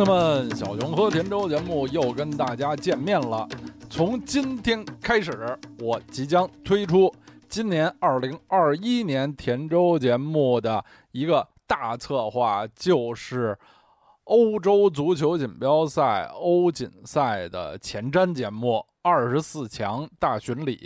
乡亲们，小熊和田周节目又跟大家见面了。从今天开始，我即将推出今年二零二一年田周节目的一个大策划，就是欧洲足球锦标赛欧锦赛的前瞻节目《二十四强大巡礼》。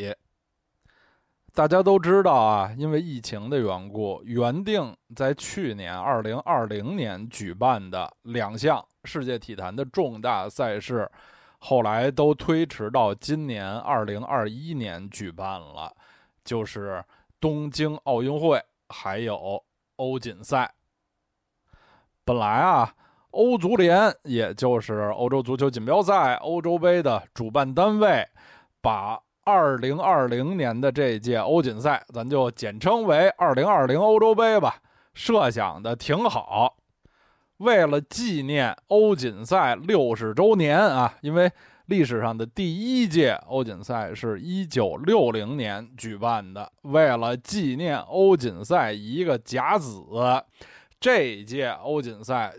大家都知道啊，因为疫情的缘故，原定在去年二零二零年举办的两项世界体坛的重大赛事，后来都推迟到今年二零二一年举办了，就是东京奥运会还有欧锦赛。本来啊，欧足联也就是欧洲足球锦标赛欧洲杯的主办单位，把。二零二零年的这届欧锦赛，咱就简称为二零二零欧洲杯吧。设想的挺好，为了纪念欧锦赛六十周年啊，因为历史上的第一届欧锦赛是一九六零年举办的，为了纪念欧锦赛一个甲子，这一届欧锦赛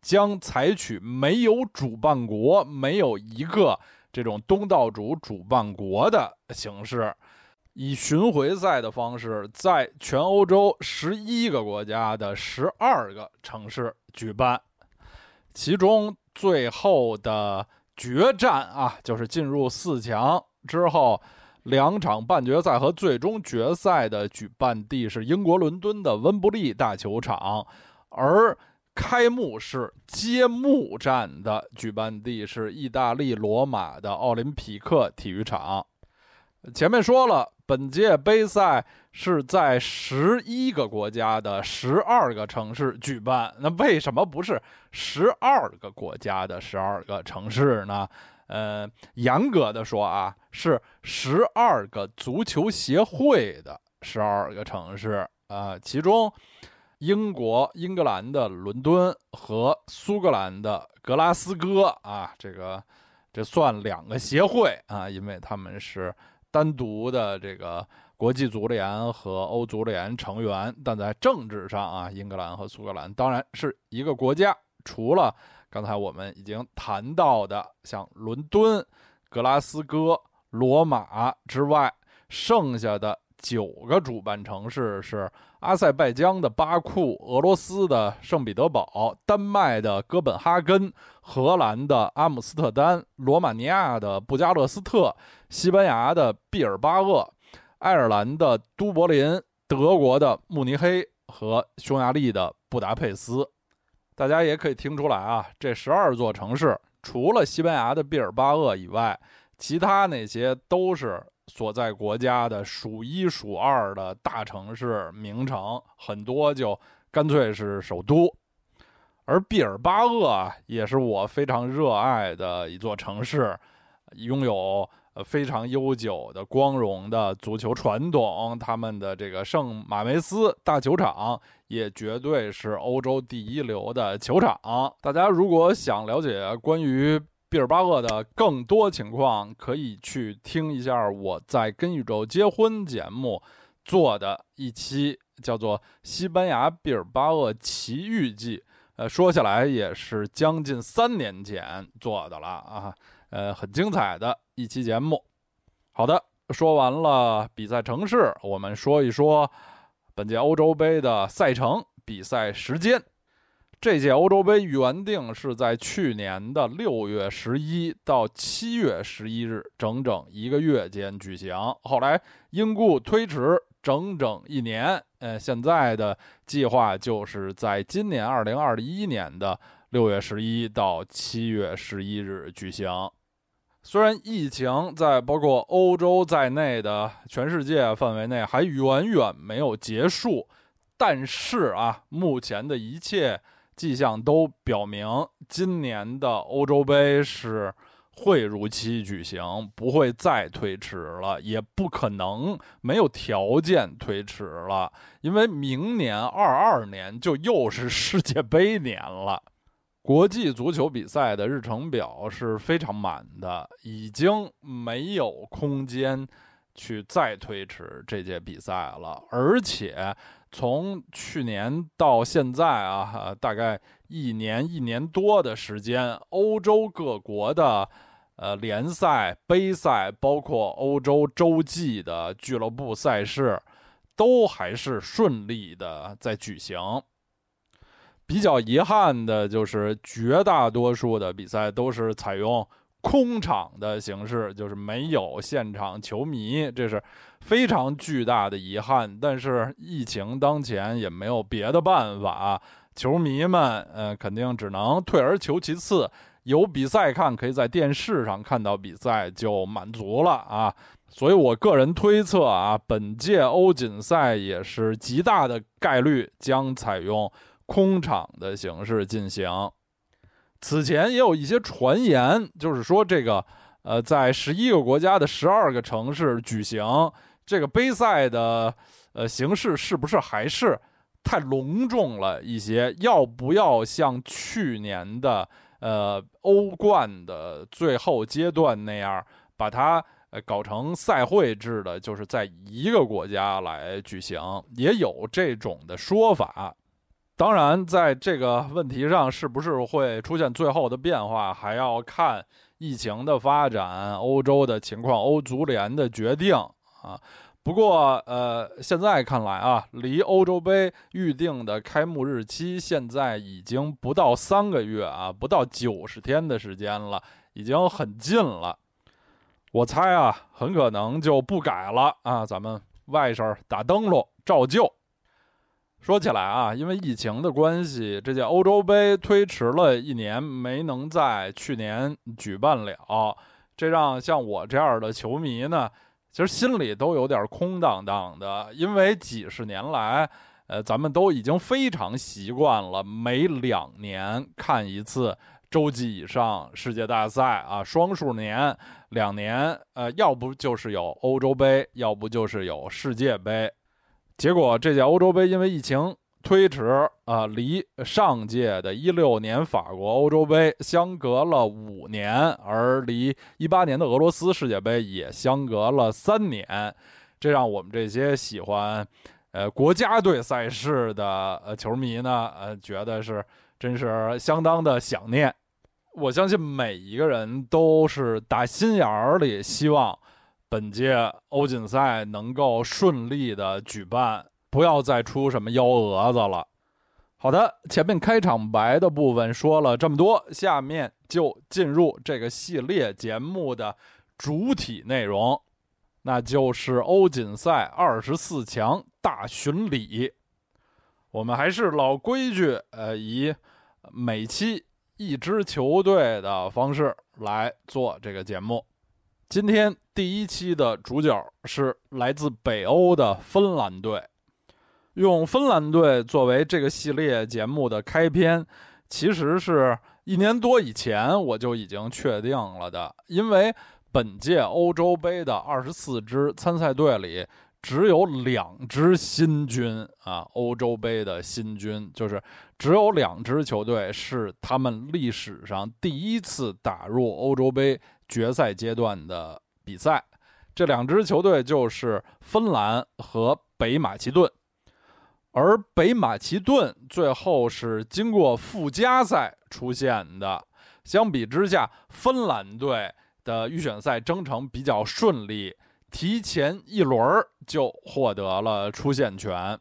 将采取没有主办国，没有一个。这种东道主主办国的形式，以巡回赛的方式，在全欧洲十一个国家的十二个城市举办。其中最后的决战啊，就是进入四强之后，两场半决赛和最终决赛的举办地是英国伦敦的温布利大球场，而。开幕式揭幕战的举办地是意大利罗马的奥林匹克体育场。前面说了，本届杯赛是在十一个国家的十二个城市举办。那为什么不是十二个国家的十二个城市呢？呃，严格的说啊，是十二个足球协会的十二个城市啊，其中。英国、英格兰的伦敦和苏格兰的格拉斯哥啊，这个这算两个协会啊，因为他们是单独的这个国际足联和欧足联成员，但在政治上啊，英格兰和苏格兰当然是一个国家。除了刚才我们已经谈到的像伦敦、格拉斯哥、罗马之外，剩下的。九个主办城市是阿塞拜疆的巴库、俄罗斯的圣彼得堡、丹麦的哥本哈根、荷兰的阿姆斯特丹、罗马尼亚的布加勒斯特、西班牙的毕尔巴鄂、爱尔兰的都柏林、德国的慕尼黑和匈牙利的布达佩斯。大家也可以听出来啊，这十二座城市除了西班牙的毕尔巴鄂以外，其他那些都是。所在国家的数一数二的大城市名城，很多就干脆是首都。而毕尔巴鄂啊，也是我非常热爱的一座城市，拥有呃非常悠久的光荣的足球传统。他们的这个圣马梅斯大球场也绝对是欧洲第一流的球场。大家如果想了解关于，毕尔巴鄂的更多情况，可以去听一下我在《跟宇宙结婚》节目做的一期，叫做《西班牙毕尔巴鄂奇遇记》。呃，说起来也是将近三年前做的了啊，呃，很精彩的一期节目。好的，说完了比赛城市，我们说一说本届欧洲杯的赛程、比赛时间。这届欧洲杯原定是在去年的六月十一到七月十一日，整整一个月间举行。后来因故推迟整整一年。呃，现在的计划就是在今年二零二一年的六月十一到七月十一日举行。虽然疫情在包括欧洲在内的全世界范围内还远远没有结束，但是啊，目前的一切。迹象都表明，今年的欧洲杯是会如期举行，不会再推迟了，也不可能没有条件推迟了，因为明年二二年就又是世界杯年了。国际足球比赛的日程表是非常满的，已经没有空间去再推迟这届比赛了，而且从去年到现在啊，大概一年一年多的时间，欧洲各国的呃联赛、杯赛，包括欧洲洲际的俱乐部赛事，都还是顺利的在举行。比较遗憾的就是，绝大多数的比赛都是采用。空场的形式就是没有现场球迷，这是非常巨大的遗憾。但是疫情当前也没有别的办法，球迷们呃肯定只能退而求其次，有比赛看，可以在电视上看到比赛就满足了啊。所以我个人推测啊，本届欧锦赛也是极大的概率将采用空场的形式进行。此前也有一些传言，就是说这个，呃，在十一个国家的十二个城市举行这个杯赛的，呃，形式是不是还是太隆重了一些？要不要像去年的，呃，欧冠的最后阶段那样，把它搞成赛会制的，就是在一个国家来举行？也有这种的说法。当然，在这个问题上，是不是会出现最后的变化，还要看疫情的发展、欧洲的情况、欧足联的决定啊。不过，呃，现在看来啊，离欧洲杯预定的开幕日期现在已经不到三个月啊，不到九十天的时间了，已经很近了。我猜啊，很可能就不改了啊，咱们外甥打灯笼照旧。说起来啊，因为疫情的关系，这届欧洲杯推迟了一年，没能在去年举办了。这让像我这样的球迷呢，其实心里都有点空荡荡的。因为几十年来，呃，咱们都已经非常习惯了每两年看一次洲际以上世界大赛啊，双数年两年，呃，要不就是有欧洲杯，要不就是有世界杯。结果这届欧洲杯因为疫情推迟啊，离上届的一六年法国欧洲杯相隔了五年，而离一八年的俄罗斯世界杯也相隔了三年，这让我们这些喜欢呃国家队赛事的呃球迷呢，呃觉得是真是相当的想念。我相信每一个人都是打心眼儿里希望。本届欧锦赛能够顺利的举办，不要再出什么幺蛾子了。好的，前面开场白的部分说了这么多，下面就进入这个系列节目的主体内容，那就是欧锦赛二十四强大巡礼。我们还是老规矩，呃，以每期一支球队的方式来做这个节目。今天第一期的主角是来自北欧的芬兰队，用芬兰队作为这个系列节目的开篇，其实是一年多以前我就已经确定了的。因为本届欧洲杯的二十四支参赛队里，只有两支新军啊，欧洲杯的新军就是只有两支球队是他们历史上第一次打入欧洲杯。决赛阶段的比赛，这两支球队就是芬兰和北马其顿，而北马其顿最后是经过附加赛出现的。相比之下，芬兰队的预选赛征程比较顺利，提前一轮就获得了出线权。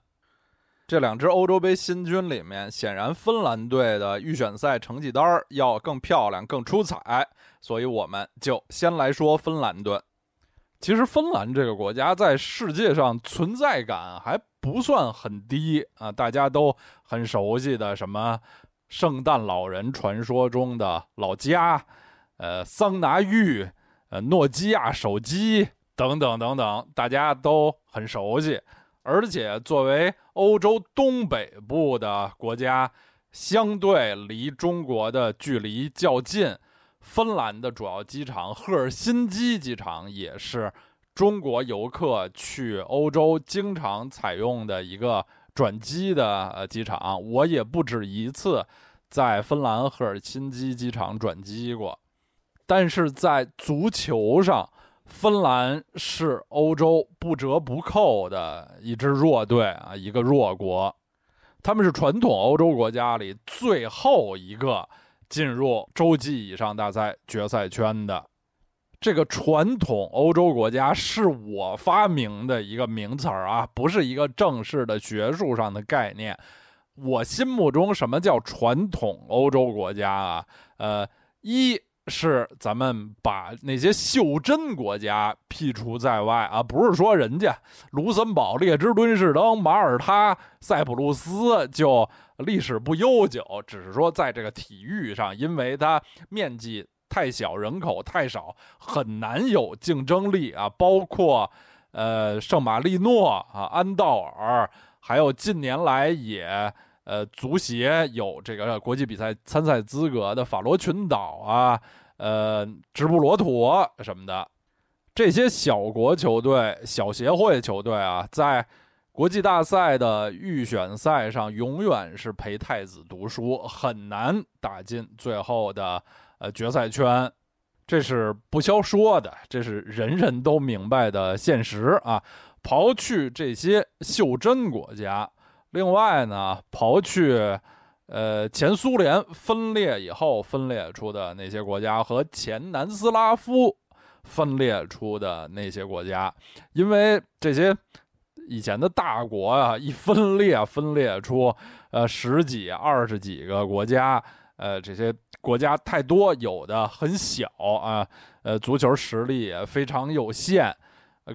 这两支欧洲杯新军里面，显然芬兰队的预选赛成绩单要更漂亮、更出彩。所以我们就先来说芬兰队。其实芬兰这个国家在世界上存在感还不算很低啊，大家都很熟悉的什么圣诞老人传说中的老家，呃，桑拿浴，呃，诺基亚手机等等等等，大家都很熟悉。而且作为欧洲东北部的国家，相对离中国的距离较近。芬兰的主要机场赫尔辛基机场也是中国游客去欧洲经常采用的一个转机的呃机场。我也不止一次在芬兰赫尔辛基机场转机过。但是在足球上，芬兰是欧洲不折不扣的一支弱队啊，一个弱国。他们是传统欧洲国家里最后一个进入洲际以上大赛决赛圈的。这个传统欧洲国家是我发明的一个名词儿啊，不是一个正式的学术上的概念。我心目中什么叫传统欧洲国家啊？呃，一是咱们把那些袖珍国家剔除在外啊，不是说人家卢森堡、列支敦士登、马耳他、塞浦路斯就历史不悠久，只是说在这个体育上，因为它面积。太小，人口太少，很难有竞争力啊！包括，呃，圣马力诺啊，安道尔，还有近年来也，呃，足协有这个国际比赛参赛资格的法罗群岛啊，呃，直布罗陀什么的，这些小国球队、小协会球队啊，在国际大赛的预选赛上，永远是陪太子读书，很难打进最后的。呃，决赛圈，这是不消说的，这是人人都明白的现实啊。刨去这些袖珍国家，另外呢，刨去呃前苏联分裂以后分裂出的那些国家和前南斯拉夫分裂出的那些国家，因为这些以前的大国啊，一分裂分裂出呃十几、二十几个国家。呃，这些国家太多，有的很小啊，呃，足球实力也非常有限，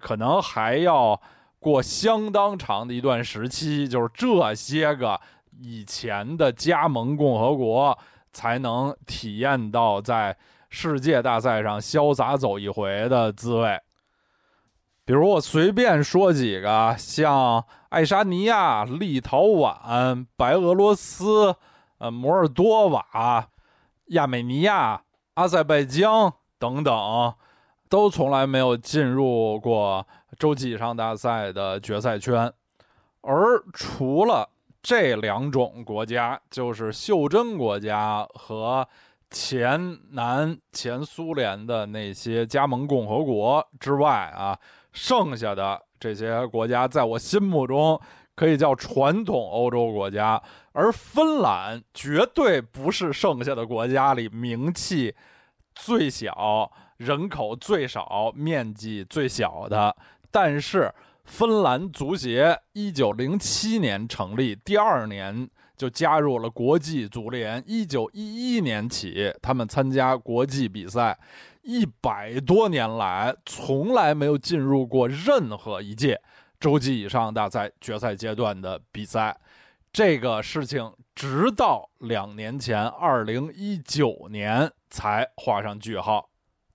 可能还要过相当长的一段时期，就是这些个以前的加盟共和国才能体验到在世界大赛上潇洒走一回的滋味。比如我随便说几个，像爱沙尼亚、立陶宛、白俄罗斯。呃，摩尔多瓦、亚美尼亚、阿塞拜疆等等，都从来没有进入过洲际以上大赛的决赛圈。而除了这两种国家，就是袖珍国家和前南前苏联的那些加盟共和国之外啊，剩下的这些国家，在我心目中。可以叫传统欧洲国家，而芬兰绝对不是剩下的国家里名气最小、人口最少、面积最小的。但是，芬兰足协一九零七年成立，第二年就加入了国际足联。一九一一年起，他们参加国际比赛，一百多年来从来没有进入过任何一届。洲际以上大赛决赛阶段的比赛，这个事情直到两年前，二零一九年才画上句号。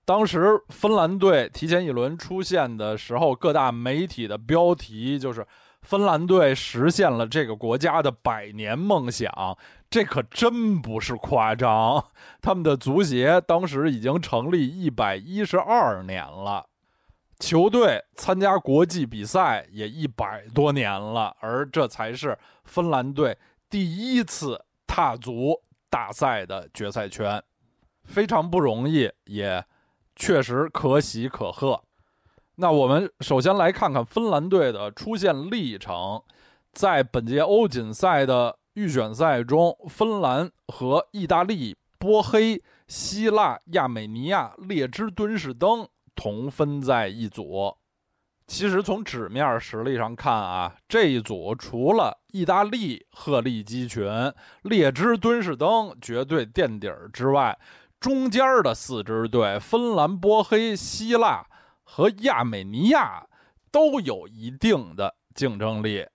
当时芬兰队提前一轮出现的时候，各大媒体的标题就是“芬兰队实现了这个国家的百年梦想”，这可真不是夸张。他们的足协当时已经成立一百一十二年了。球队参加国际比赛也一百多年了，而这才是芬兰队第一次踏足大赛的决赛圈，非常不容易，也确实可喜可贺。那我们首先来看看芬兰队的出线历程，在本届欧锦赛的预选赛中，芬兰和意大利、波黑、希腊、亚美尼亚、列支敦士登。同分在一组。其实从纸面实力上看啊，这一组除了意大利鹤立鸡群、列支敦士登绝对垫底儿之外，中间的四支队——芬兰、波黑、希腊和亚美尼亚——都有一定的竞争力。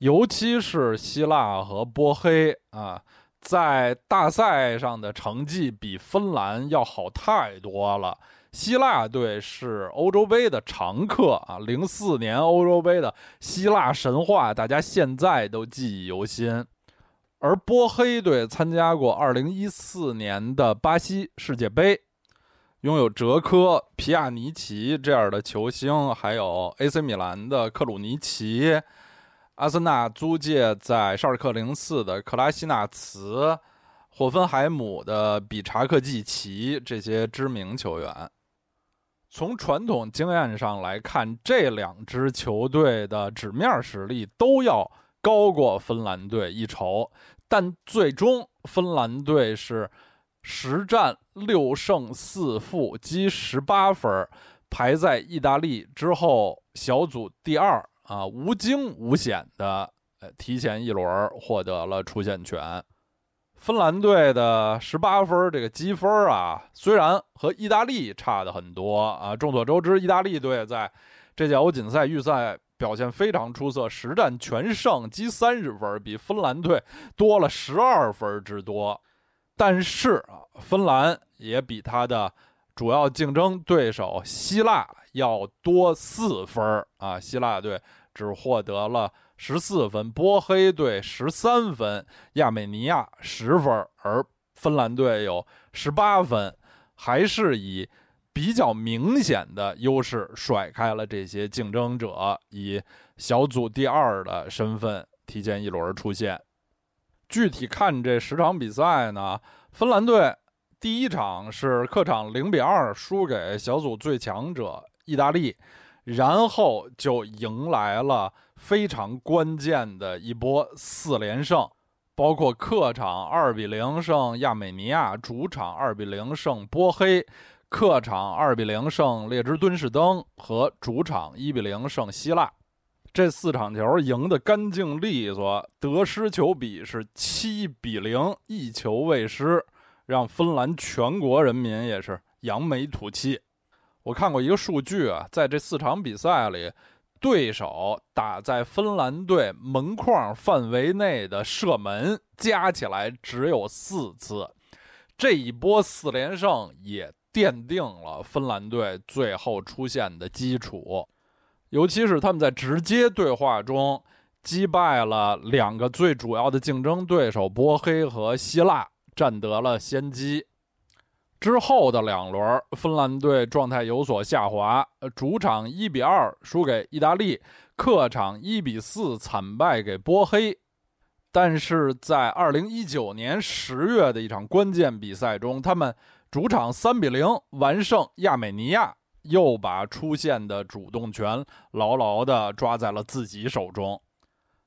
尤其是希腊和波黑啊，在大赛上的成绩比芬兰要好太多了。希腊队是欧洲杯的常客啊，零四年欧洲杯的希腊神话，大家现在都记忆犹新。而波黑队参加过二零一四年的巴西世界杯，拥有哲科、皮亚尼奇这样的球星，还有 AC 米兰的克鲁尼奇，阿森纳租借在绍尔克零四的克拉西纳茨，霍芬海姆的比查克季奇这些知名球员。从传统经验上来看，这两支球队的纸面实力都要高过芬兰队一筹，但最终芬兰队是十战六胜四负，积十八分，排在意大利之后，小组第二啊，无惊无险的呃提前一轮获得了出线权。芬兰队的十八分这个积分啊，虽然和意大利差的很多啊。众所周知，意大利队在这届欧锦赛预赛表现非常出色，实战全胜，积三十分，比芬兰队多了十二分之多。但是啊，芬兰也比他的主要竞争对手希腊要多四分啊。希腊队只获得了。十四分，波黑队十三分，亚美尼亚十分，而芬兰队有十八分，还是以比较明显的优势甩开了这些竞争者，以小组第二的身份提前一轮儿出现。具体看这十场比赛呢，芬兰队第一场是客场零比二输给小组最强者意大利，然后就迎来了。非常关键的一波四连胜，包括客场二比零胜亚美尼亚，主场二比零胜波黑，客场二比零胜列支敦士登和主场一比零胜希腊。这四场球赢得干净利索，得失球比是七比零，一球未失，让芬兰全国人民也是扬眉吐气。我看过一个数据啊，在这四场比赛里。对手打在芬兰队门框范围内的射门加起来只有四次，这一波四连胜也奠定了芬兰队最后出现的基础。尤其是他们在直接对话中击败了两个最主要的竞争对手波黑和希腊，占得了先机。之后的两轮，芬兰队状态有所下滑，主场一比二输给意大利，客场一比四惨败给波黑。但是在二零一九年十月的一场关键比赛中，他们主场三比零完胜亚美尼亚，又把出线的主动权牢牢地抓在了自己手中。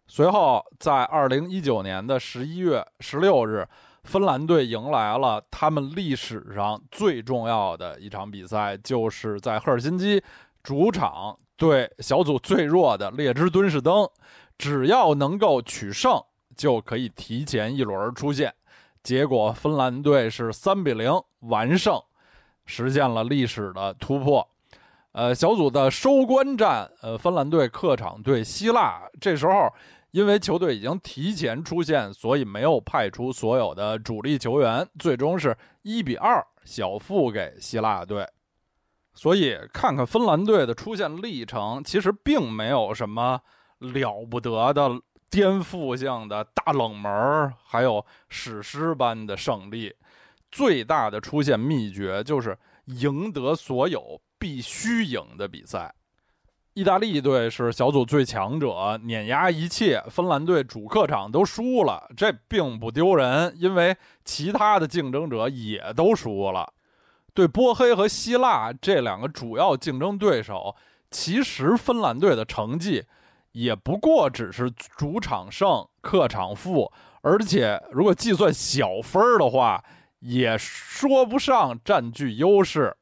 随后，在二零一九年的十一月十六日。芬兰队迎来了他们历史上最重要的一场比赛，就是在赫尔辛基主场对小组最弱的列支敦士登，只要能够取胜，就可以提前一轮出线。结果芬兰队是三比零完胜，实现了历史的突破。呃，小组的收官战，呃，芬兰队客场对希腊，这时候。因为球队已经提前出线，所以没有派出所有的主力球员，最终是一比二小负给希腊队。所以看看芬兰队的出线历程，其实并没有什么了不得的颠覆性的大冷门，还有史诗般的胜利。最大的出现秘诀就是赢得所有必须赢的比赛。意大利队是小组最强者，碾压一切。芬兰队主客场都输了，这并不丢人，因为其他的竞争者也都输了。对波黑和希腊这两个主要竞争对手，其实芬兰队的成绩也不过只是主场胜、客场负，而且如果计算小分的话，也说不上占据优势。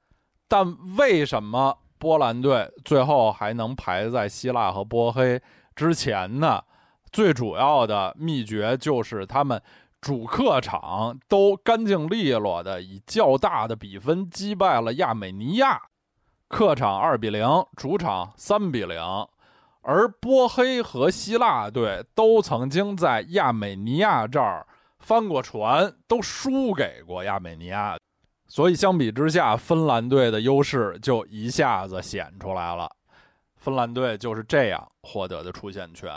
但为什么？波兰队最后还能排在希腊和波黑之前呢？最主要的秘诀就是他们主客场都干净利落的以较大的比分击败了亚美尼亚，客场二比零，主场三比零。而波黑和希腊队都曾经在亚美尼亚这儿翻过船，都输给过亚美尼亚。所以相比之下，芬兰队的优势就一下子显出来了。芬兰队就是这样获得的出线权。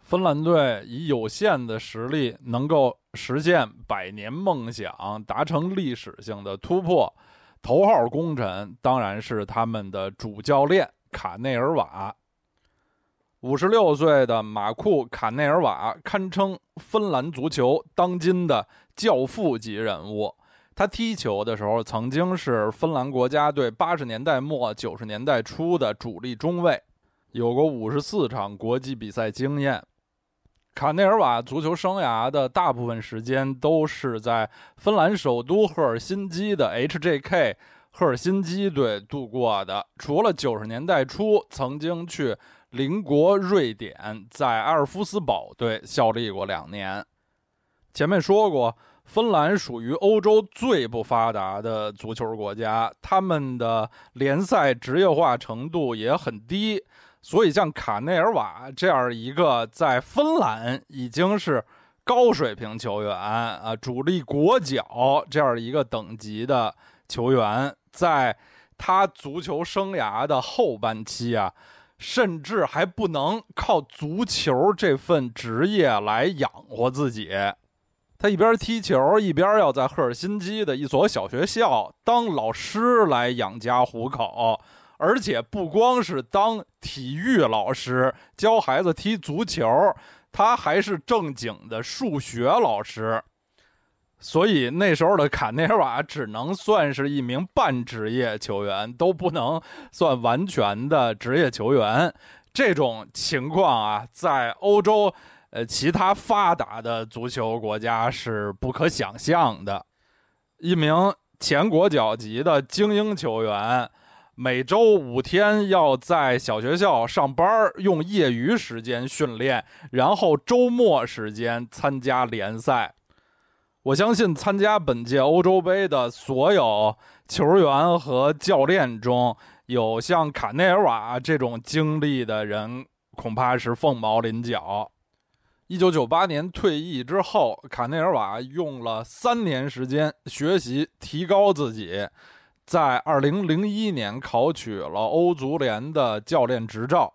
芬兰队以有限的实力能够实现百年梦想，达成历史性的突破，头号功臣当然是他们的主教练卡内尔瓦。五十六岁的马库卡内尔瓦堪称芬兰足球当今的教父级人物。他踢球的时候曾经是芬兰国家队八十年代末九十年代初的主力中卫，有过五十四场国际比赛经验。卡内尔瓦足球生涯的大部分时间都是在芬兰首都赫尔辛基的 HJK 赫尔辛基队度过的。除了九十年代初曾经去邻国瑞典，在阿尔夫斯堡队效力过两年。前面说过。芬兰属于欧洲最不发达的足球国家，他们的联赛职业化程度也很低，所以像卡内尔瓦这样一个在芬兰已经是高水平球员啊，主力国脚这样一个等级的球员，在他足球生涯的后半期啊，甚至还不能靠足球这份职业来养活自己。他一边踢球，一边要在赫尔辛基的一所小学校当老师来养家糊口，而且不光是当体育老师教孩子踢足球，他还是正经的数学老师。所以那时候的卡内尔瓦只能算是一名半职业球员，都不能算完全的职业球员。这种情况啊，在欧洲。呃，其他发达的足球国家是不可想象的。一名前国脚级的精英球员，每周五天要在小学校上班，用业余时间训练，然后周末时间参加联赛。我相信，参加本届欧洲杯的所有球员和教练中，有像卡内尔瓦这种经历的人，恐怕是凤毛麟角。一九九八年退役之后，卡内尔瓦用了三年时间学习提高自己，在二零零一年考取了欧足联的教练执照，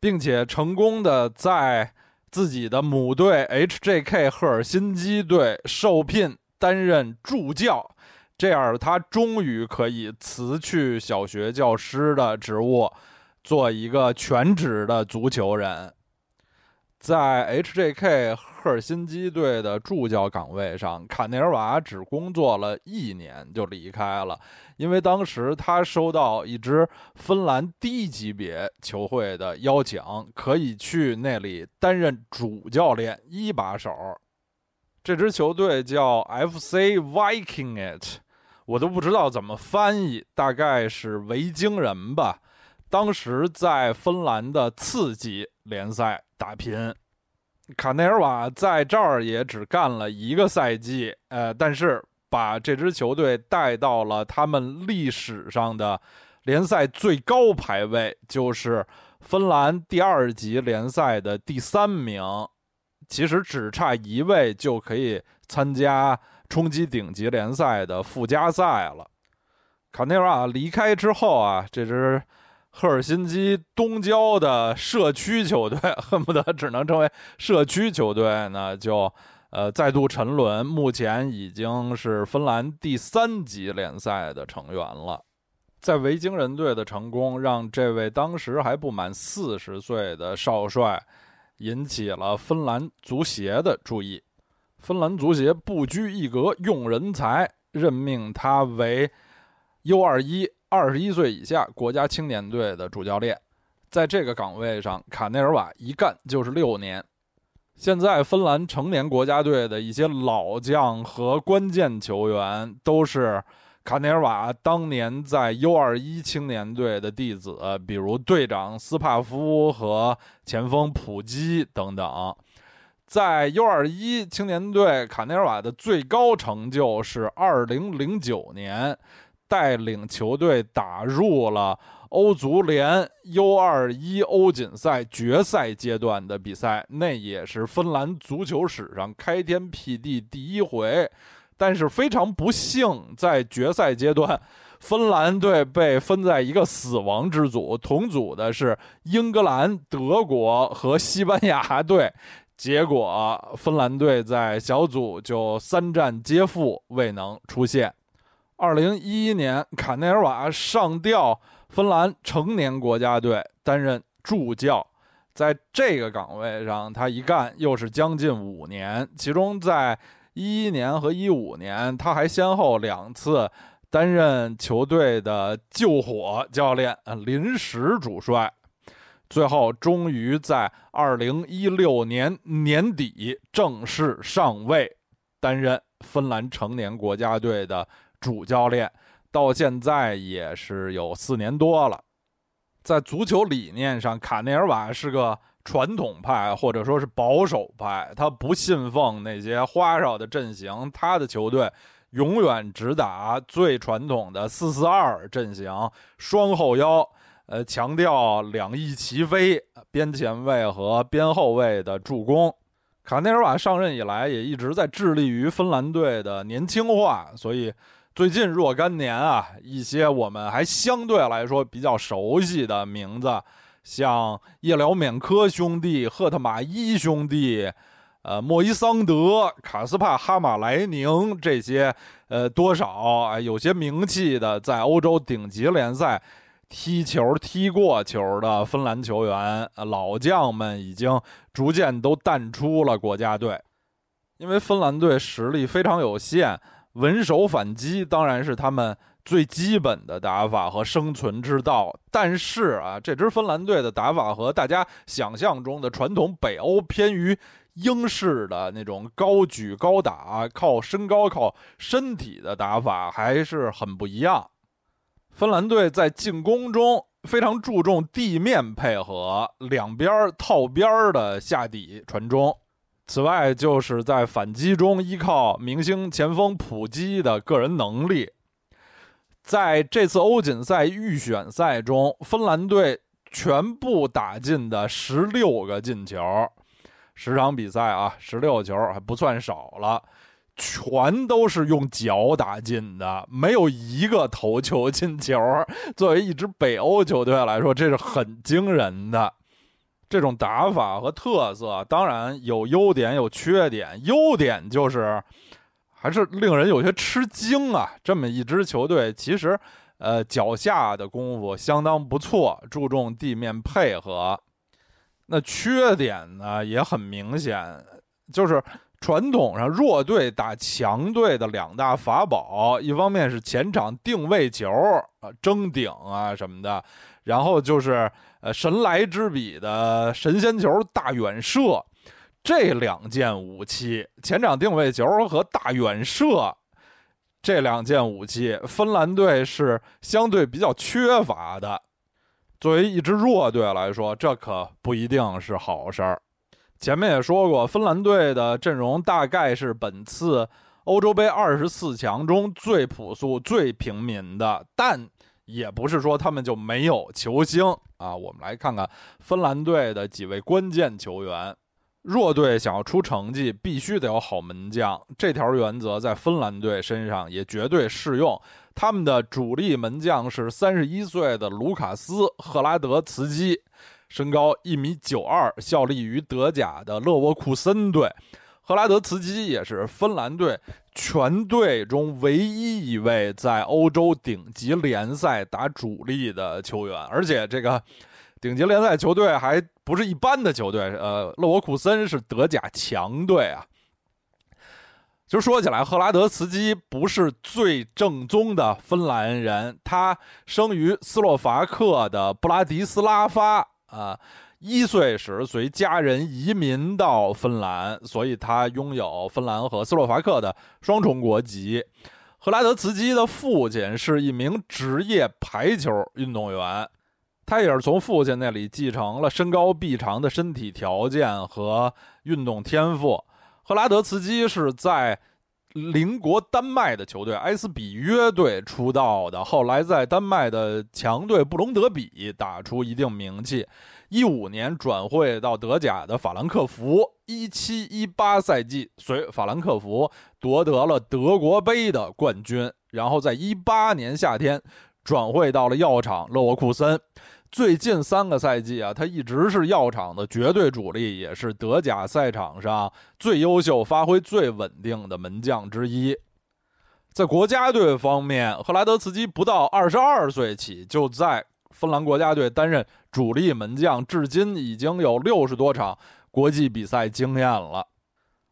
并且成功的在自己的母队 HJK 赫尔辛基队受聘担任助教，这样他终于可以辞去小学教师的职务，做一个全职的足球人。在 HJK 赫尔辛基队的助教岗位上，卡内尔瓦只工作了一年就离开了，因为当时他收到一支芬兰低级别球会的邀请，可以去那里担任主教练一把手。这支球队叫 FC Viking It，我都不知道怎么翻译，大概是维京人吧。当时在芬兰的次级联赛。打拼，卡内尔瓦在这儿也只干了一个赛季，呃，但是把这支球队带到了他们历史上的联赛最高排位，就是芬兰第二级联赛的第三名，其实只差一位就可以参加冲击顶级联赛的附加赛了。卡内尔瓦离开之后啊，这支。赫尔辛基东郊的社区球队，恨不得只能成为社区球队呢，就呃再度沉沦。目前已经是芬兰第三级联赛的成员了。在维京人队的成功，让这位当时还不满四十岁的少帅引起了芬兰足协的注意。芬兰足协不拘一格用人才，任命他为 U 二一。二十一岁以下国家青年队的主教练，在这个岗位上，卡内尔瓦一干就是六年。现在芬兰成年国家队的一些老将和关键球员都是卡内尔瓦当年在 U 二一青年队的弟子，比如队长斯帕夫和前锋普基等等。在 U 二一青年队，卡内尔瓦的最高成就是二零零九年。带领球队打入了欧足联 U21 欧锦赛决赛阶段的比赛，那也是芬兰足球史上开天辟地第一回。但是非常不幸，在决赛阶段，芬兰队被分在一个死亡之组，同组的是英格兰、德国和西班牙队。结果，芬兰队在小组就三战皆负，未能出线。二零一一年，卡内尔瓦上调芬兰成年国家队担任助教，在这个岗位上，他一干又是将近五年。其中，在一一年和一五年，他还先后两次担任球队的救火教练、临时主帅，最后终于在二零一六年年底正式上位，担任芬兰成年国家队的主教练，到现在也是有四年多了。在足球理念上，卡内尔瓦是个。传统派或者说是保守派，他不信奉那些花哨的阵型，他的球队永远只打最传统的四四二阵型，双后腰，呃，强调两翼齐飞，边前卫和边后卫的助攻。卡内尔瓦上任以来也一直在致力于芬兰队的年轻化，所以最近若干年啊，一些我们还相对来说比较熟悉的名字。像叶辽缅科兄弟、赫特马伊兄弟、呃莫伊桑德、卡斯帕哈马莱宁这些，呃多少啊有些名气的，在欧洲顶级联赛踢球踢过球的芬兰球员，老将们已经逐渐都淡出了国家队，因为芬兰队实力非常有限，稳守反击当然是他们。最基本的打法和生存之道，但是啊，这支芬兰队的打法和大家想象中的传统北欧偏于英式的那种高举高打、靠身高、靠身体的打法还是很不一样。芬兰队在进攻中非常注重地面配合，两边套边的下底传中。此外，就是在反击中依靠明星前锋普基的个人能力。在这次欧锦赛预选赛中，芬兰队全部打进的十六个进球，十场比赛啊，十六球还不算少了，全都是用脚打进的，没有一个头球进球。作为一支北欧球队来说，这是很惊人的。这种打法和特色，当然有优点有缺点，优点就是。还是令人有些吃惊啊！这么一支球队，其实，呃，脚下的功夫相当不错，注重地面配合。那缺点呢也很明显，就是传统上弱队打强队的两大法宝，一方面是前场定位球啊、争顶啊什么的，然后就是呃神来之笔的神仙球大远射。这两件武器，前场定位球和大远射，这两件武器，芬兰队是相对比较缺乏的。作为一支弱队来说，这可不一定是好事儿。前面也说过，芬兰队的阵容大概是本次欧洲杯二十四强中最朴素、最平民的，但也不是说他们就没有球星啊。我们来看看芬兰队的几位关键球员。弱队想要出成绩，必须得有好门将。这条原则在芬兰队身上也绝对适用。他们的主力门将是三十一岁的卢卡斯·赫拉德茨基，身高一米九二，效力于德甲的勒沃库森队。赫拉德茨基也是芬兰队全队中唯一一位在欧洲顶级联赛打主力的球员，而且这个。顶级联赛球队还不是一般的球队，呃，勒沃库森是德甲强队啊。就说起来，赫拉德茨基不是最正宗的芬兰人，他生于斯洛伐克的布拉迪斯拉发啊，一岁时随家人移民到芬兰，所以他拥有芬兰和斯洛伐克的双重国籍。赫拉德茨基的父亲是一名职业排球运动员。他也是从父亲那里继承了身高臂长的身体条件和运动天赋。赫拉德茨基是在邻国丹麦的球队埃斯比约队出道的，后来在丹麦的强队布隆德比打出一定名气。一五年转会到德甲的法兰克福，一七一八赛季随法兰克福夺得了德国杯的冠军，然后在一八年夏天。转会到了药厂勒沃库森，最近三个赛季啊，他一直是药厂的绝对主力，也是德甲赛场上最优秀、发挥最稳定的门将之一。在国家队方面，赫拉德茨基不到二十二岁起就在芬兰国家队担任主力门将，至今已经有六十多场国际比赛经验了。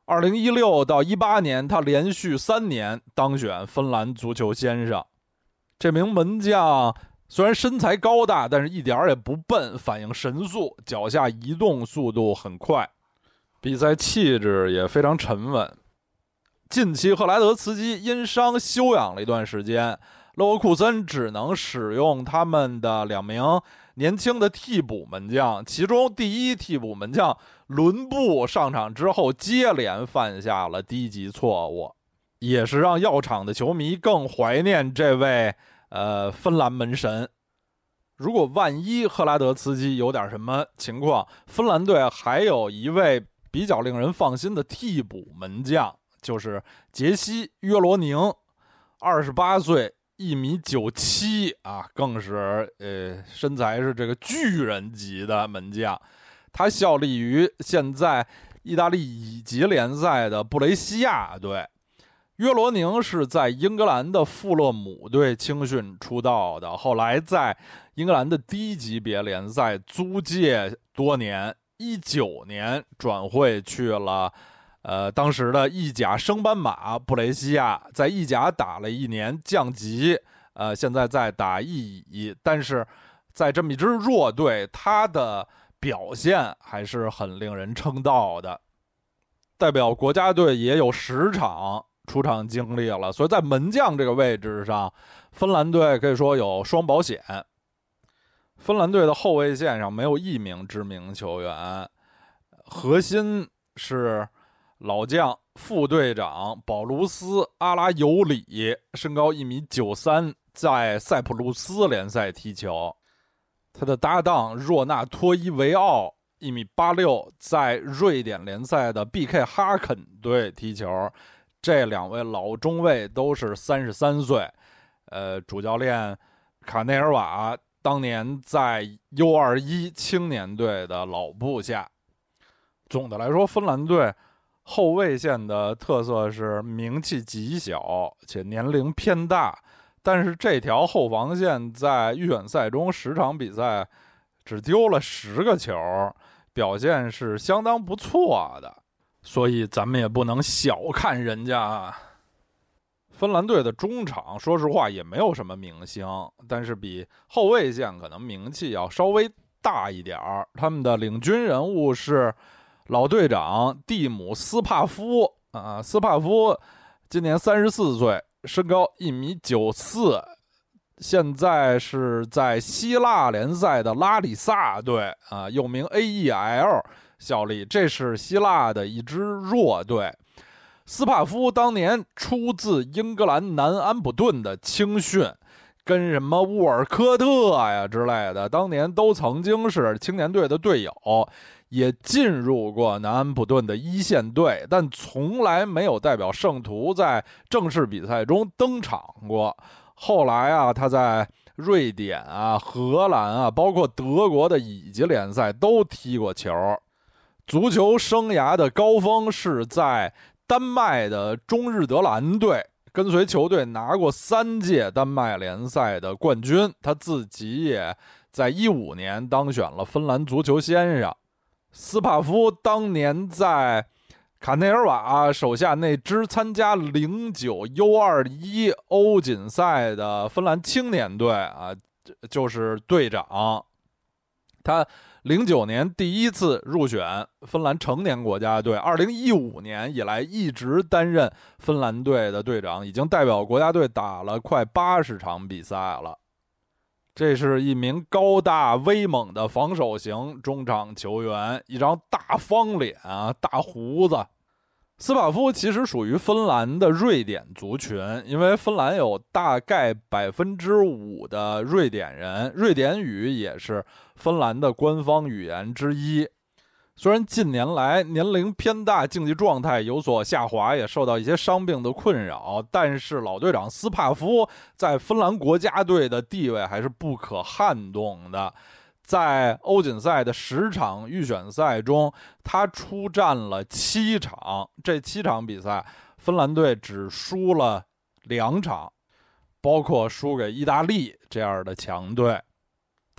二零一六到一八年，他连续三年当选芬兰足球先生。这名门将虽然身材高大，但是一点儿也不笨，反应神速，脚下移动速度很快，比赛气质也非常沉稳。近期赫莱德茨基因伤休养了一段时间，勒沃库森只能使用他们的两名年轻的替补门将，其中第一替补门将。伦布上场之后，接连犯下了低级错误，也是让药厂的球迷更怀念这位呃芬兰门神。如果万一赫拉德茨基有点什么情况，芬兰队还有一位比较令人放心的替补门将，就是杰西约罗宁，二十八岁，一米九七啊，更是呃身材是这个巨人级的门将。他效力于现在意大利乙级联赛的布雷西亚队。约罗宁是在英格兰的富勒姆队青训出道的，后来在英格兰的低级别联赛租借多年，一九年转会去了，呃，当时的意甲升班马布雷西亚，在意甲打了一年降级，呃，现在在打意乙，但是在这么一支弱队，他的。表现还是很令人称道的，代表国家队也有十场出场经历了，所以在门将这个位置上，芬兰队可以说有双保险。芬兰队的后卫线上没有一名知名球员，核心是老将副队长保卢斯阿拉尤里，身高一米九三，在塞浦路斯联赛踢球。他的搭档若纳托伊维奥一米八六，在瑞典联赛的 B.K. 哈肯队踢球。这两位老中卫都是三十三岁。呃，主教练卡内尔瓦当年在 U 二一青年队的老部下。总的来说，芬兰队后卫线的特色是名气极小且年龄偏大。但是这条后防线在预选赛中十场比赛只丢了十个球，表现是相当不错的，所以咱们也不能小看人家。芬兰队的中场，说实话也没有什么明星，但是比后卫线可能名气要稍微大一点儿。他们的领军人物是老队长蒂姆斯帕夫啊，斯帕夫今年三十四岁。身高一米九四，现在是在希腊联赛的拉里萨队啊，又名 A.E.L 效力。这是希腊的一支弱队。斯帕夫当年出自英格兰南安普顿的青训，跟什么沃尔科特呀之类的，当年都曾经是青年队的队友。也进入过南安普顿的一线队，但从来没有代表圣徒在正式比赛中登场过。后来啊，他在瑞典啊、荷兰啊，包括德国的乙级联赛都踢过球。足球生涯的高峰是在丹麦的中日德兰队，跟随球队拿过三届丹麦联赛的冠军。他自己也在一五年当选了芬兰足球先生。斯帕夫当年在卡内尔瓦手下那支参加零九 U 二一欧锦赛的芬兰青年队啊，就是队长。他零九年第一次入选芬兰成年国家队，二零一五年以来一直担任芬兰队的队长，已经代表国家队打了快八十场比赛了。这是一名高大威猛的防守型中场球员，一张大方脸啊，大胡子。斯帕夫其实属于芬兰的瑞典族群，因为芬兰有大概百分之五的瑞典人，瑞典语也是芬兰的官方语言之一。虽然近年来年龄偏大，竞技状态有所下滑，也受到一些伤病的困扰，但是老队长斯帕夫在芬兰国家队的地位还是不可撼动的。在欧锦赛的十场预选赛中，他出战了七场，这七场比赛芬兰队只输了两场，包括输给意大利这样的强队。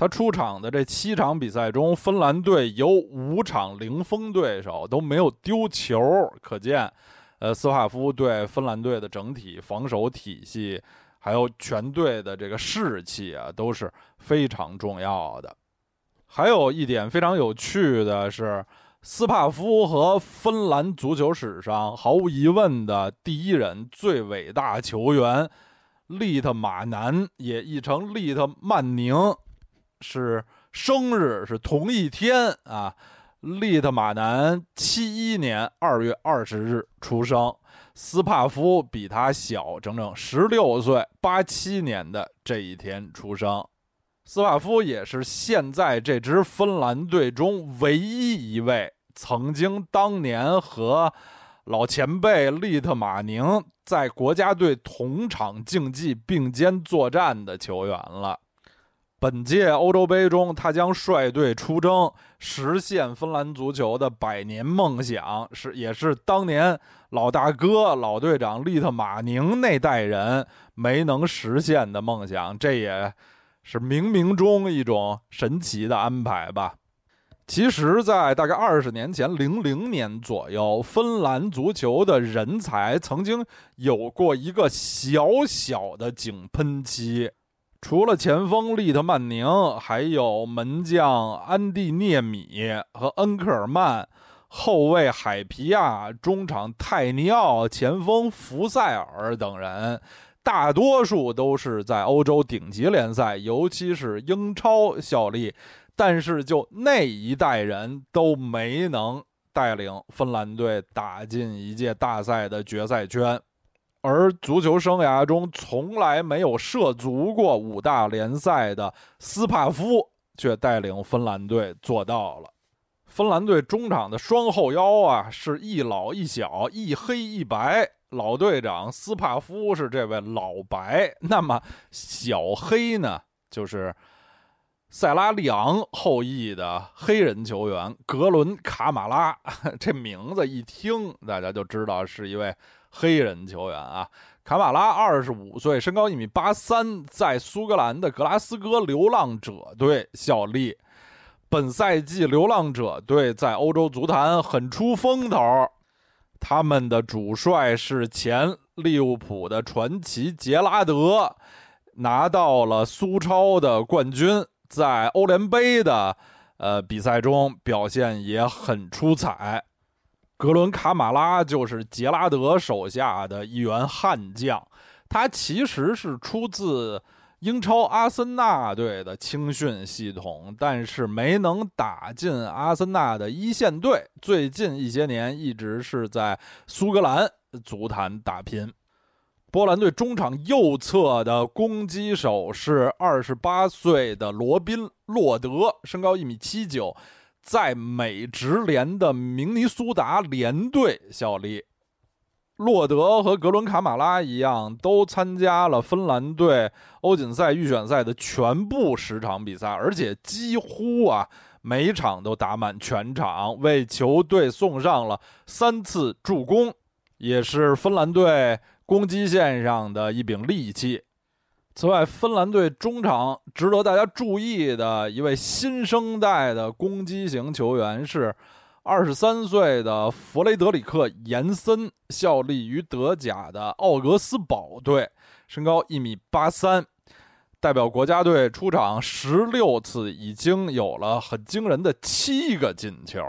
他出场的这七场比赛中，芬兰队有五场零封对手，都没有丢球，可见，呃，斯帕夫对芬兰队的整体防守体系，还有全队的这个士气啊，都是非常重要的。还有一点非常有趣的是，斯帕夫和芬兰足球史上毫无疑问的第一人、最伟大球员利特马南，也译成利特曼宁。是生日是同一天啊，利特马南七一年二月二十日出生，斯帕夫比他小整整十六岁，八七年的这一天出生。斯帕夫也是现在这支芬兰队中唯一一位曾经当年和老前辈利特马宁在国家队同场竞技并肩作战的球员了。本届欧洲杯中，他将率队出征，实现芬兰足球的百年梦想，是也是当年老大哥、老队长利特马宁那代人没能实现的梦想。这也是冥冥中一种神奇的安排吧。其实，在大概二十年前，零零年左右，芬兰足球的人才曾经有过一个小小的井喷期。除了前锋利特曼宁，还有门将安蒂涅米和恩科尔曼，后卫海皮亚，中场泰尼奥，前锋福塞尔等人，大多数都是在欧洲顶级联赛，尤其是英超效力。但是就那一代人都没能带领芬兰队打进一届大赛的决赛圈。而足球生涯中从来没有涉足过五大联赛的斯帕夫，却带领芬兰队做到了。芬兰队中场的双后腰啊，是一老一小，一黑一白。老队长斯帕夫是这位老白，那么小黑呢，就是塞拉利昂后裔的黑人球员格伦卡马拉。这名字一听，大家就知道是一位。黑人球员啊，卡马拉二十五岁，身高一米八三，在苏格兰的格拉斯哥流浪者队效力。本赛季流浪者队在欧洲足坛很出风头，他们的主帅是前利物浦的传奇杰拉德，拿到了苏超的冠军，在欧联杯的呃比赛中表现也很出彩。格伦卡马拉就是杰拉德手下的一员悍将，他其实是出自英超阿森纳队的青训系统，但是没能打进阿森纳的一线队。最近一些年一直是在苏格兰足坛打拼。波兰队中场右侧的攻击手是二十八岁的罗宾洛德，身高一米七九。在美职联的明尼苏达联队效力，洛德和格伦卡马拉一样，都参加了芬兰队欧锦赛预选赛的全部十场比赛，而且几乎啊每场都打满全场，为球队送上了三次助攻，也是芬兰队攻击线上的一柄利器。此外，芬兰队中场值得大家注意的一位新生代的攻击型球员是二十三岁的弗雷德里克·延森，效力于德甲的奥格斯堡队，身高一米八三，代表国家队出场十六次，已经有了很惊人的七个进球。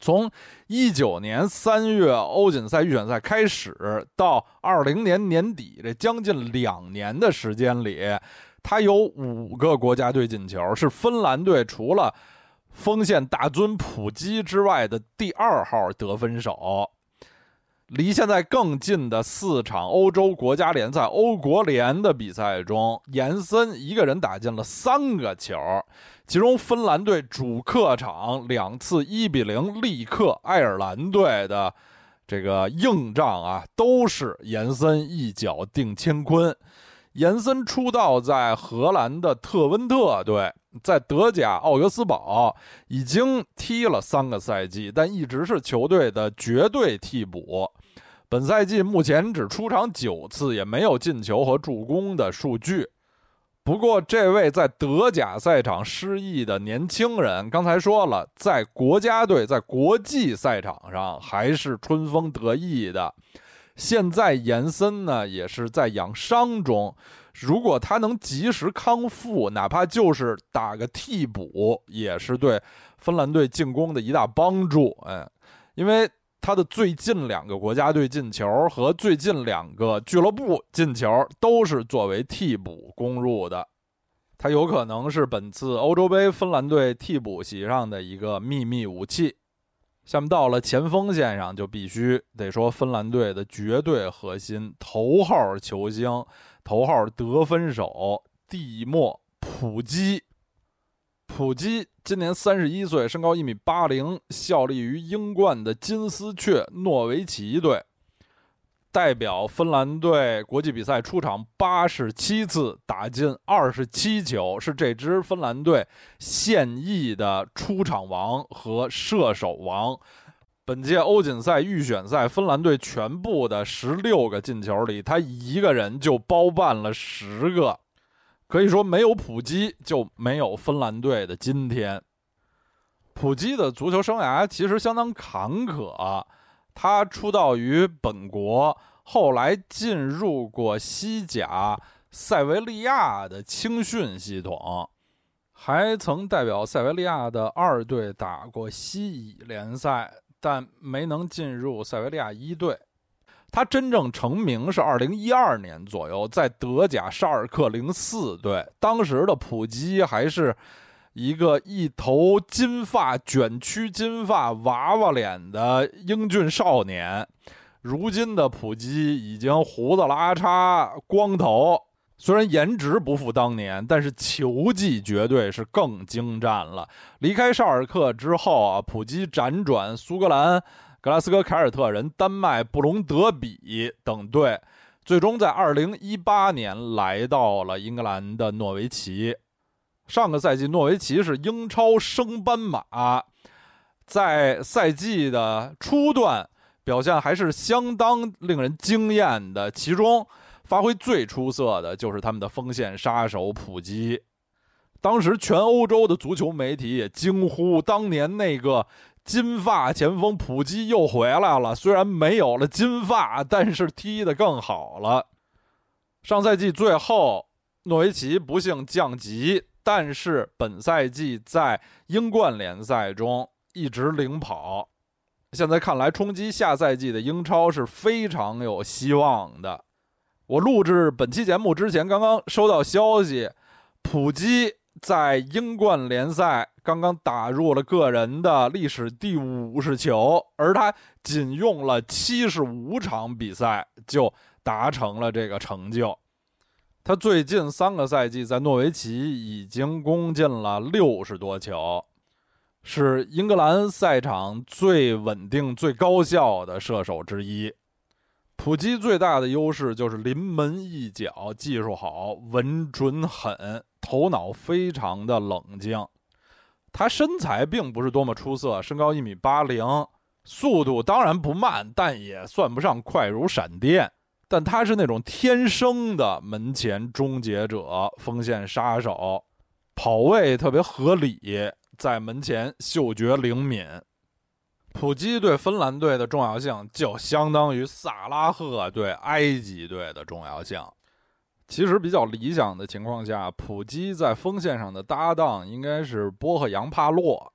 从一九年三月欧锦赛预选赛开始，到二零年年底这将近两年的时间里，他有五个国家队进球，是芬兰队除了锋线大尊普基之外的第二号得分手。离现在更近的四场欧洲国家联赛欧国联的比赛中，延森一个人打进了三个球。其中，芬兰队主客场两次一比零力克爱尔兰队的这个硬仗啊，都是延森一脚定乾坤。延森出道在荷兰的特温特队，在德甲奥格斯堡已经踢了三个赛季，但一直是球队的绝对替补。本赛季目前只出场九次，也没有进球和助攻的数据。不过，这位在德甲赛场失意的年轻人，刚才说了，在国家队、在国际赛场上还是春风得意的。现在延森呢，也是在养伤中。如果他能及时康复，哪怕就是打个替补，也是对芬兰队进攻的一大帮助。哎，因为他的最近两个国家队进球和最近两个俱乐部进球都是作为替补攻入的，他有可能是本次欧洲杯芬兰队替补席上的一个秘密武器。下面到了前锋线上，就必须得说芬兰队的绝对核心头号球星。头号得分手蒂莫普基，普基今年三十一岁，身高一米八零，效力于英冠的金丝雀诺维奇队，代表芬兰队国际比赛出场八十七次，打进二十七球，是这支芬兰队现役的出场王和射手王。本届欧锦赛预选赛，芬兰队全部的十六个进球里，他一个人就包办了十个，可以说没有普基就没有芬兰队的今天。普基的足球生涯其实相当坎坷，他出道于本国，后来进入过西甲塞维利亚的青训系统，还曾代表塞维利亚的二队打过西乙联赛。但没能进入塞维利亚一队，他真正成名是二零一二年左右，在德甲沙尔克零四队，当时的普基还是一个一头金发卷曲金发娃娃脸的英俊少年，如今的普基已经胡子拉碴，光头。虽然颜值不复当年，但是球技绝对是更精湛了。离开绍尔克之后啊，普基辗转苏格兰、格拉斯哥凯尔特人、丹麦布隆德比等队，最终在2018年来到了英格兰的诺维奇。上个赛季，诺维奇是英超升班马，在赛季的初段表现还是相当令人惊艳的，其中。发挥最出色的就是他们的锋线杀手普基，当时全欧洲的足球媒体也惊呼：当年那个金发前锋普基又回来了，虽然没有了金发，但是踢得更好了。上赛季最后，诺维奇不幸降级，但是本赛季在英冠联赛中一直领跑，现在看来冲击下赛季的英超是非常有希望的。我录制本期节目之前，刚刚收到消息，普基在英冠联赛刚刚打入了个人的历史第五十球，而他仅用了七十五场比赛就达成了这个成就。他最近三个赛季在诺维奇已经攻进了六十多球，是英格兰赛场最稳定、最高效的射手之一。普基最大的优势就是临门一脚，技术好，稳准狠，头脑非常的冷静。他身材并不是多么出色，身高一米八零，速度当然不慢，但也算不上快如闪电。但他是那种天生的门前终结者，锋线杀手，跑位特别合理，在门前嗅觉灵敏。普基对芬兰队的重要性就相当于萨拉赫对埃及队的重要性。其实比较理想的情况下，普基在锋线上的搭档应该是波赫扬帕洛。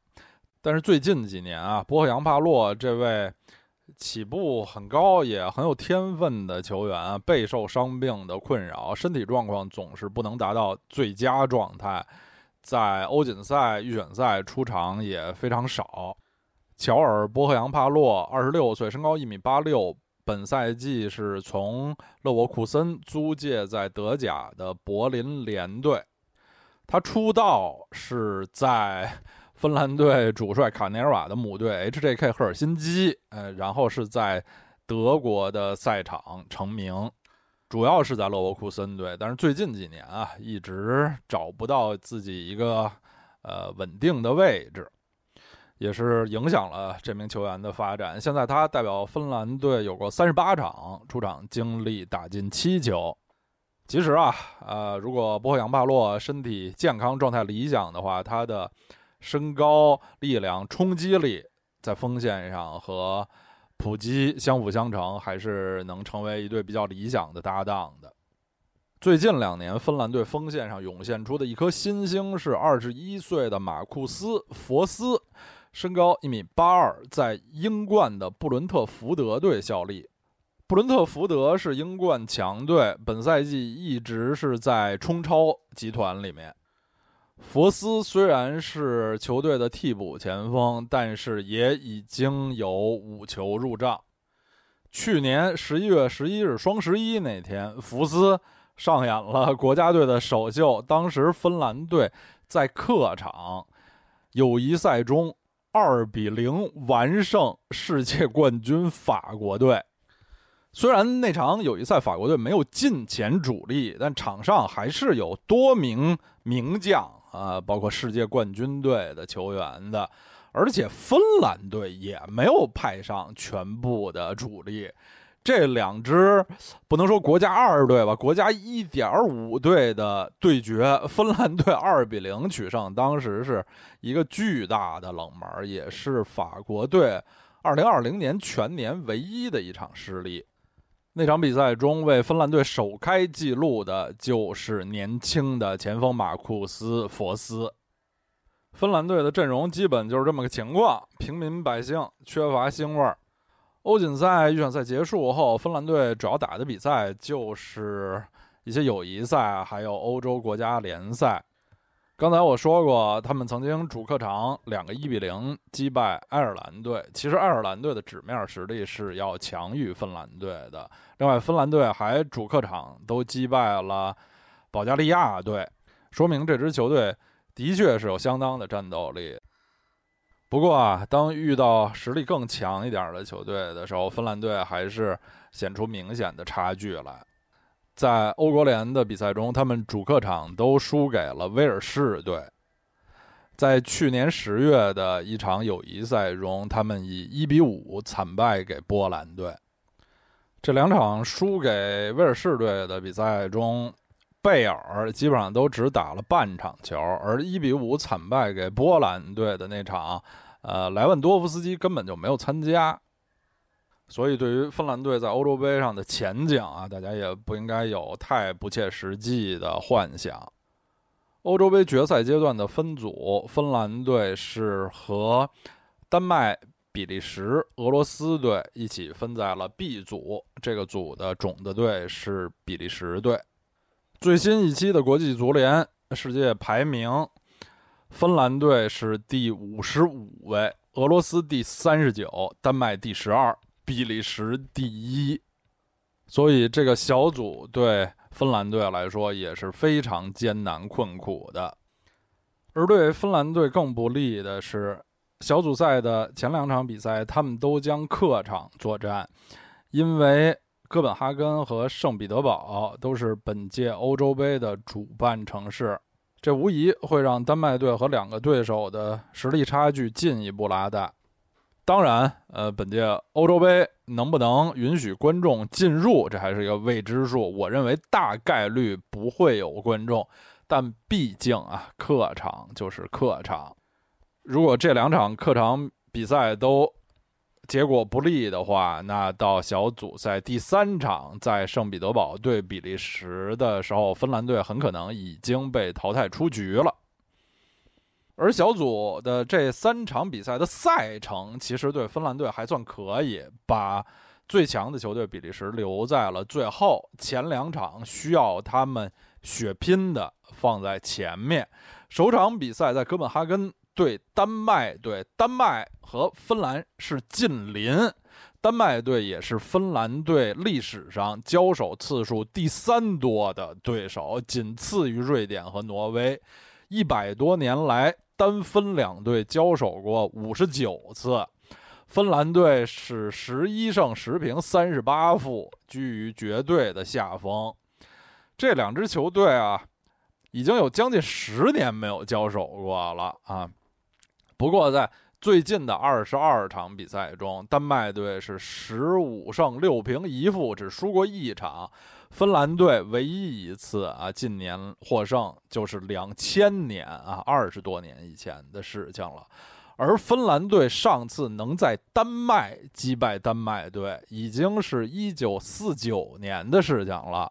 但是最近几年啊，波赫扬帕洛这位起步很高也很有天分的球员，备受伤病的困扰，身体状况总是不能达到最佳状态，在欧锦赛预选赛出场也非常少。乔尔·波赫扬帕洛，二十六岁，身高一米八六，本赛季是从勒沃库森租借在德甲的柏林联队。他出道是在 芬兰队主帅卡涅尔瓦的母队 H.J.K. 赫尔辛基，呃，然后是在德国的赛场成名，主要是在勒沃库森队，但是最近几年啊，一直找不到自己一个呃稳定的位置。也是影响了这名球员的发展。现在他代表芬兰队有过三十八场出场经历，打进七球。其实啊，呃，如果波赫扬帕洛身体健康、状态理想的话，他的身高、力量、冲击力在锋线上和普基相辅相成，还是能成为一对比较理想的搭档的。最近两年，芬兰队锋线上涌现出的一颗新星是二十一岁的马库斯·佛斯，身高一米八二，在英冠的布伦特福德队效力。布伦特福德是英冠强队，本赛季一直是在冲超集团里面。佛斯虽然是球队的替补前锋，但是也已经有五球入账。去年十一月十一日双十一那天，福斯上演了国家队的首秀。当时芬兰队在客场友谊赛中二比零完胜世界冠军法国队。虽然那场友谊赛法国队没有进前主力，但场上还是有多名名将啊，包括世界冠军队的球员的，而且芬兰队也没有派上全部的主力。这两支不能说国家二队吧，国家一点五队的对决，芬兰队 二比零取胜，当时是一个巨大的冷门，也是法国队二零二零年全年唯一的一场失利。那场比赛中，为芬兰队首开纪录的就是年轻的前锋马库斯·佛斯。芬兰队的阵容基本就是这么个情况，平民百姓，缺乏腥味儿。欧锦赛预选赛结束后，芬兰队主要打的比赛就是一些友谊赛，还有欧洲国家联赛。刚才我说过，他们曾经主客场两个一比零击败爱尔兰队。其实爱尔兰队的纸面实力是要强于芬兰队的。另外，芬兰队还主客场都击败了保加利亚队，说明这支球队的确是有相当的战斗力。不过啊，当遇到实力更强一点的球队的时候，芬兰队还是显出明显的差距来。在欧国联的比赛中，他们主客场都输给了威尔士队。在去年十月的一场友谊赛中，他们以一比五惨败给波兰队。这两场输给威尔士队的比赛中，贝尔基本上都只打了半场球，而一比五惨败给波兰队的那场，呃，莱万多夫斯基根本就没有参加。所以，对于芬兰队在欧洲杯上的前景啊，大家也不应该有太不切实际的幻想。欧洲杯决赛阶段的分组，芬兰队是和丹麦、比利时、俄罗斯队一起分在了 B 组。这个组的种子队是比利时队。最新一期的国际足联世界排名，芬兰队是第五十五位，俄罗斯第三十九，丹麦第十二。比利时第一，所以这个小组对芬兰队来说也是非常艰难困苦的。而对芬兰队更不利的是，小组赛的前两场比赛他们都将客场作战，因为哥本哈根和圣彼得堡都是本届欧洲杯的主办城市，这无疑会让丹麦队和两个对手的实力差距进一步拉大。当然，呃，本届欧洲杯能不能允许观众进入，这还是一个未知数。我认为大概率不会有观众，但毕竟啊，客场就是客场。如果这两场客场比赛都结果不利的话，那到小组赛第三场在圣彼得堡对比利时的时候，芬兰队很可能已经被淘汰出局了。而小组的这三场比赛的赛程，其实对芬兰队还算可以，把最强的球队比利时留在了最后。前两场需要他们血拼的放在前面。首场比赛在哥本哈根对丹麦队，丹麦和芬兰是近邻，丹麦队也是芬兰队历史上交手次数第三多的对手，仅次于瑞典和挪威。一百多年来。单分两队交手过五十九次，芬兰队是十一胜十平三十八负，居于绝对的下风。这两支球队啊，已经有将近十年没有交手过了啊。不过在最近的二十二场比赛中，丹麦队是十五胜六平一负，只输过一场。芬兰队唯一一次啊，近年获胜就是两千年啊，二十多年以前的事情了。而芬兰队上次能在丹麦击败丹麦队，已经是一九四九年的事情了。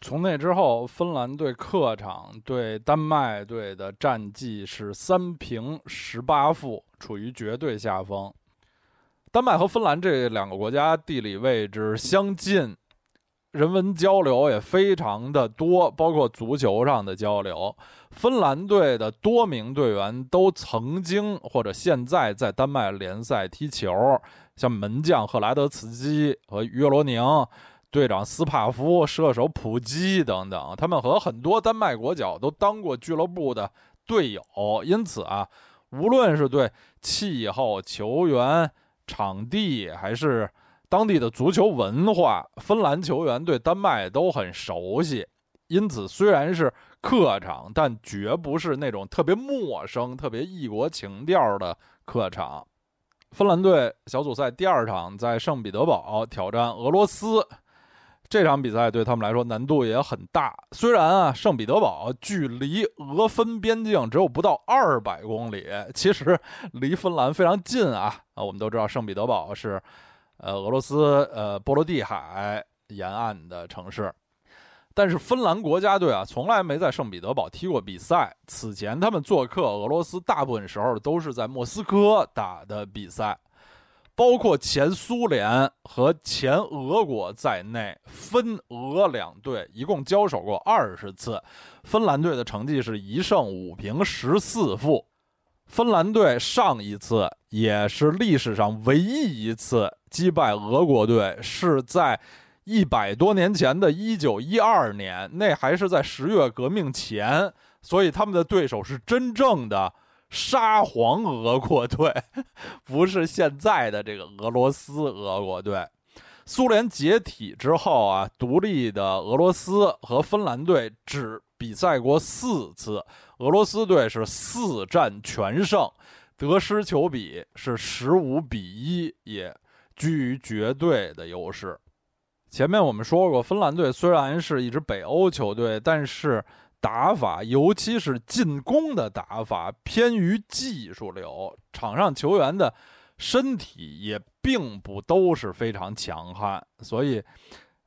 从那之后，芬兰队客场对丹麦队的战绩是三平十八负，处于绝对下风。丹麦和芬兰这两个国家地理位置相近，人文交流也非常的多，包括足球上的交流。芬兰队的多名队员都曾经或者现在在丹麦联赛踢球，像门将赫莱德茨基和约罗宁。队长斯帕夫、射手普基等等，他们和很多丹麦国脚都当过俱乐部的队友，因此啊，无论是对气候、球员、场地，还是当地的足球文化，芬兰球员对丹麦都很熟悉。因此，虽然是客场，但绝不是那种特别陌生、特别异国情调的客场。芬兰队小组赛第二场在圣彼得堡挑战俄罗斯。这场比赛对他们来说难度也很大。虽然啊，圣彼得堡距离俄芬边境只有不到二百公里，其实离芬兰非常近啊。啊，我们都知道圣彼得堡是，呃，俄罗斯呃波罗的海沿岸的城市。但是芬兰国家队啊，从来没在圣彼得堡踢过比赛。此前他们做客俄罗斯，大部分时候都是在莫斯科打的比赛。包括前苏联和前俄国在内，芬俄两队一共交手过二十次。芬兰队的成绩是一胜五平十四负。芬兰队上一次也是历史上唯一一次击败俄国队，是在一百多年前的一九一二年，那还是在十月革命前，所以他们的对手是真正的。沙皇俄国队 不是现在的这个俄罗斯俄国队。苏联解体之后啊，独立的俄罗斯和芬兰队只比赛过四次，俄罗斯队是四战全胜，得失球比是十五比一，也居于绝对的优势。前面我们说过，芬兰队虽然是一支北欧球队，但是。打法，尤其是进攻的打法，偏于技术流。场上球员的身体也并不都是非常强悍，所以，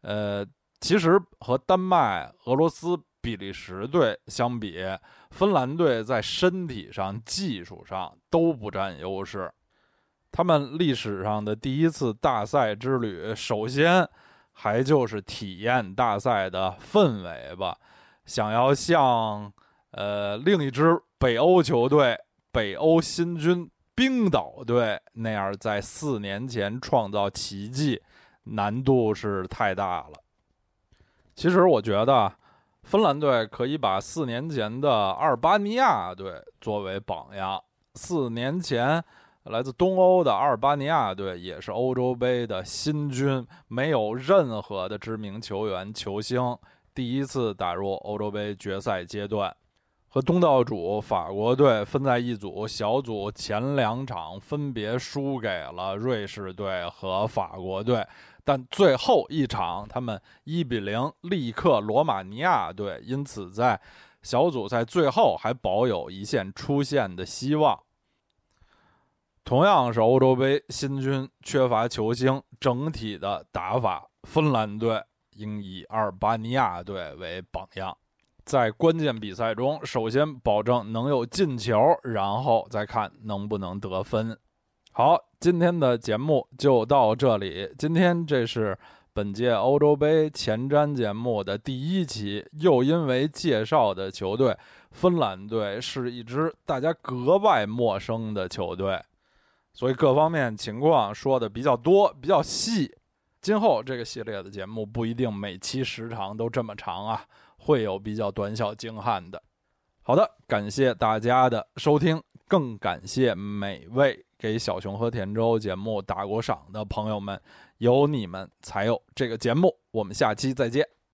呃，其实和丹麦、俄罗斯、比利时队相比，芬兰队在身体上、技术上都不占优势。他们历史上的第一次大赛之旅，首先还就是体验大赛的氛围吧。想要像，呃，另一支北欧球队北欧新军冰岛队那样，在四年前创造奇迹，难度是太大了。其实我觉得，芬兰队可以把四年前的阿尔巴尼亚队作为榜样。四年前，来自东欧的阿尔巴尼亚队也是欧洲杯的新军，没有任何的知名球员球星。第一次打入欧洲杯决赛阶段，和东道主法国队分在一组，小组前两场分别输给了瑞士队和法国队，但最后一场他们一比零力克罗马尼亚队，因此在小组赛最后还保有一线出线的希望。同样是欧洲杯新军，缺乏球星，整体的打法，芬兰队。应以阿尔巴尼亚队为榜样，在关键比赛中，首先保证能有进球，然后再看能不能得分。好，今天的节目就到这里。今天这是本届欧洲杯前瞻节目的第一期，又因为介绍的球队芬兰队是一支大家格外陌生的球队，所以各方面情况说的比较多，比较细。今后这个系列的节目不一定每期时长都这么长啊，会有比较短小精悍的。好的，感谢大家的收听，更感谢每位给小熊和甜粥节目打过赏的朋友们，有你们才有这个节目。我们下期再见。